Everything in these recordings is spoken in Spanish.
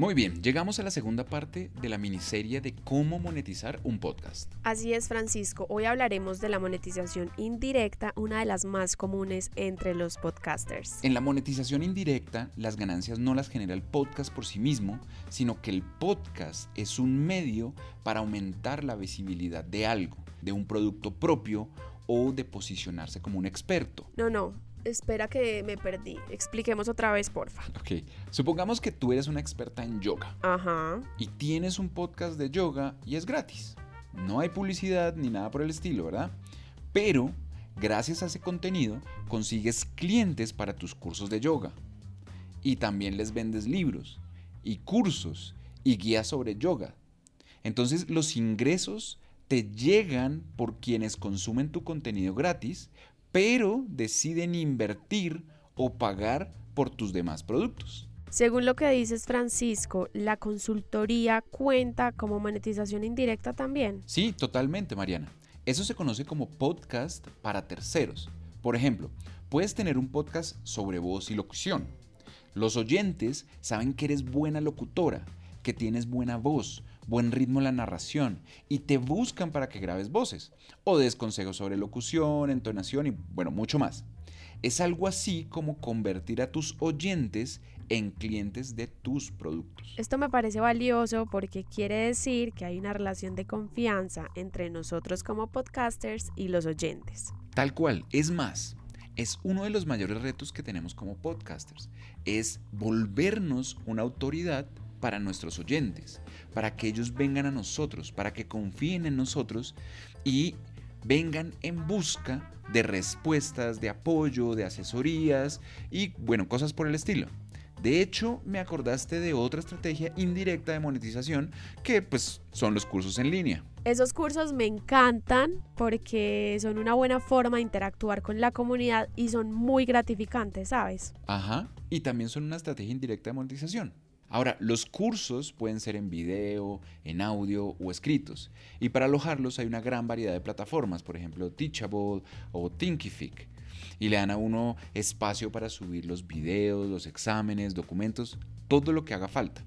Muy bien, llegamos a la segunda parte de la miniserie de cómo monetizar un podcast. Así es, Francisco. Hoy hablaremos de la monetización indirecta, una de las más comunes entre los podcasters. En la monetización indirecta, las ganancias no las genera el podcast por sí mismo, sino que el podcast es un medio para aumentar la visibilidad de algo, de un producto propio o de posicionarse como un experto. No, no, Espera que me perdí. Expliquemos otra vez, porfa. Ok. Supongamos que tú eres una experta en yoga. Ajá. Y tienes un podcast de yoga y es gratis. No hay publicidad ni nada por el estilo, ¿verdad? Pero, gracias a ese contenido, consigues clientes para tus cursos de yoga. Y también les vendes libros y cursos y guías sobre yoga. Entonces los ingresos te llegan por quienes consumen tu contenido gratis, pero deciden invertir o pagar por tus demás productos. Según lo que dices Francisco, ¿la consultoría cuenta como monetización indirecta también? Sí, totalmente, Mariana. Eso se conoce como podcast para terceros. Por ejemplo, puedes tener un podcast sobre voz y locución. Los oyentes saben que eres buena locutora, que tienes buena voz, buen ritmo en la narración y te buscan para que grabes voces o des consejos sobre locución, entonación y bueno, mucho más. Es algo así como convertir a tus oyentes en clientes de tus productos. Esto me parece valioso porque quiere decir que hay una relación de confianza entre nosotros como podcasters y los oyentes. Tal cual, es más, es uno de los mayores retos que tenemos como podcasters, es volvernos una autoridad para nuestros oyentes, para que ellos vengan a nosotros, para que confíen en nosotros y vengan en busca de respuestas, de apoyo, de asesorías y bueno, cosas por el estilo. De hecho, me acordaste de otra estrategia indirecta de monetización que pues son los cursos en línea. Esos cursos me encantan porque son una buena forma de interactuar con la comunidad y son muy gratificantes, ¿sabes? Ajá, y también son una estrategia indirecta de monetización. Ahora, los cursos pueden ser en video, en audio o escritos. Y para alojarlos hay una gran variedad de plataformas, por ejemplo Teachable o Thinkific. Y le dan a uno espacio para subir los videos, los exámenes, documentos, todo lo que haga falta.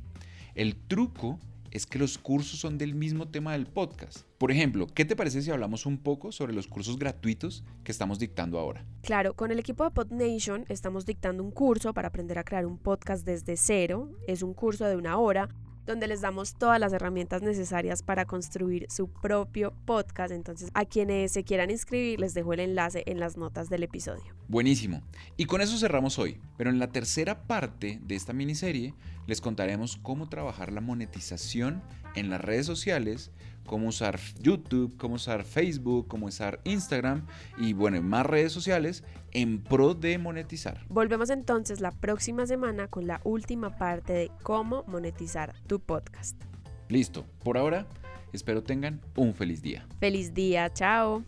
El truco es que los cursos son del mismo tema del podcast. Por ejemplo, ¿qué te parece si hablamos un poco sobre los cursos gratuitos que estamos dictando ahora? Claro, con el equipo de PodNation estamos dictando un curso para aprender a crear un podcast desde cero. Es un curso de una hora donde les damos todas las herramientas necesarias para construir su propio podcast. Entonces, a quienes se quieran inscribir, les dejo el enlace en las notas del episodio. Buenísimo. Y con eso cerramos hoy. Pero en la tercera parte de esta miniserie, les contaremos cómo trabajar la monetización en las redes sociales, cómo usar YouTube, cómo usar Facebook, cómo usar Instagram y bueno, más redes sociales en pro de monetizar. Volvemos entonces la próxima semana con la última parte de cómo monetizar tu podcast. Listo, por ahora espero tengan un feliz día. Feliz día, chao.